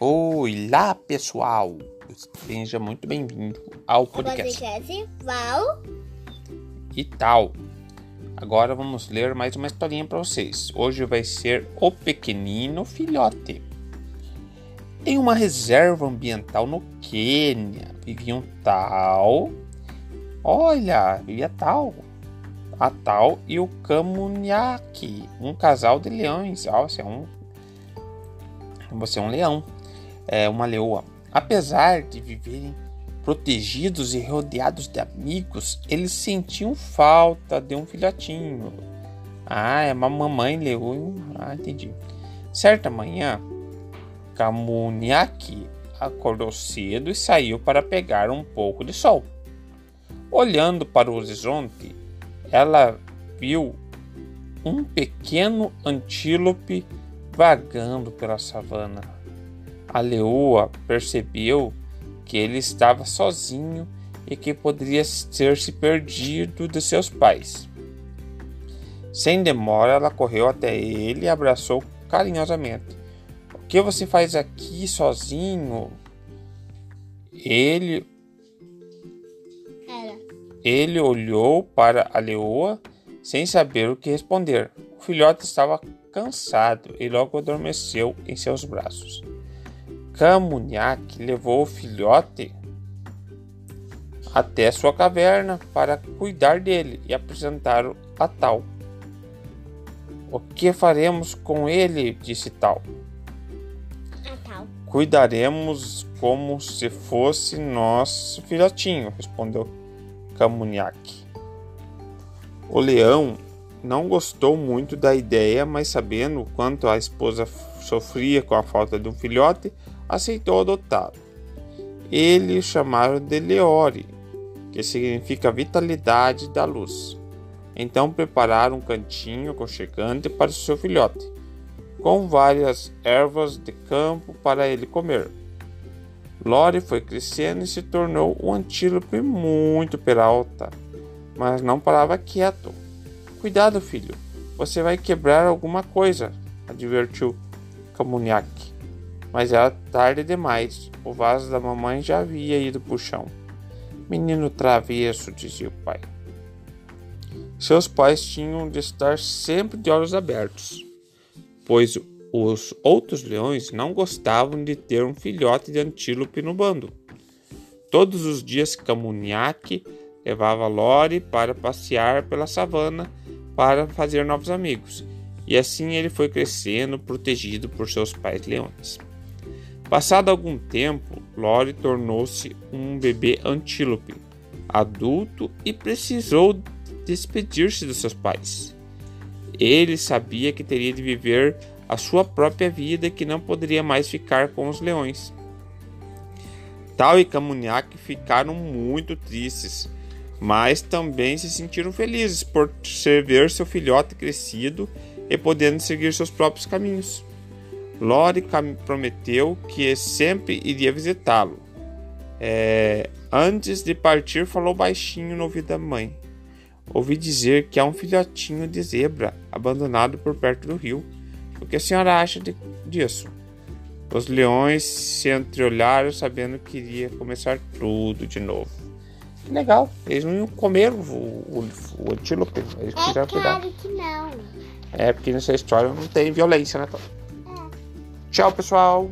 Oi, lá pessoal! Seja muito bem-vindo ao podcast. podcast Val. E tal. Agora vamos ler mais uma historinha para vocês. Hoje vai ser O Pequenino Filhote. Em uma reserva ambiental no Quênia vivia um tal. Olha, vivia tal. A tal e o Camunhaque, um casal de leões. Ó, você é um. Você é um leão é, uma leoa. Apesar de viverem protegidos e rodeados de amigos, eles sentiam falta de um filhotinho. Ah, é uma mamãe leoa. Ah, entendi. Certa manhã, Camuniaki acordou cedo e saiu para pegar um pouco de sol. Olhando para o horizonte, ela viu um pequeno antílope vagando pela savana. A leoa percebeu que ele estava sozinho e que poderia ter se perdido de seus pais. Sem demora, ela correu até ele e abraçou carinhosamente. O que você faz aqui sozinho? Ele Era. ele olhou para a leoa sem saber o que responder. O filhote estava cansado e logo adormeceu em seus braços. Camunhaque levou o filhote até sua caverna para cuidar dele e apresentá-lo a Tal. O que faremos com ele? disse Tal. Cuidaremos como se fosse nosso filhotinho, respondeu Camunhaque. O leão não gostou muito da ideia, mas sabendo quanto a esposa sofria com a falta de um filhote, aceitou adotá-lo. Eles chamaram de Leore, que significa vitalidade da luz. Então prepararam um cantinho aconchegante para o seu filhote, com várias ervas de campo para ele comer. Lore foi crescendo e se tornou um antílope muito peralta, mas não parava quieto. Cuidado, filho, você vai quebrar alguma coisa, advertiu Camunhaque mas era tarde demais. O vaso da mamãe já havia ido para o chão. Menino travesso, dizia o pai. Seus pais tinham de estar sempre de olhos abertos, pois os outros leões não gostavam de ter um filhote de antílope no bando. Todos os dias Camunhaque levava Lore para passear pela savana para fazer novos amigos, e assim ele foi crescendo protegido por seus pais leões. Passado algum tempo, Lore tornou-se um bebê antílope, adulto e precisou despedir-se dos seus pais. Ele sabia que teria de viver a sua própria vida e que não poderia mais ficar com os leões. Tal e Camunhaque ficaram muito tristes, mas também se sentiram felizes por ver seu filhote crescido e podendo seguir seus próprios caminhos. Lore prometeu que sempre iria visitá-lo. É, antes de partir, falou baixinho no ouvido da mãe. Ouvi dizer que há um filhotinho de zebra abandonado por perto do rio. O que a senhora acha de, disso? Os leões se entreolharam, sabendo que iria começar tudo de novo. Legal, eles não iam comer o, o, o antílope, eles É quiseram cuidar. claro que não. É porque nessa história não tem violência, né? Tchau, pessoal!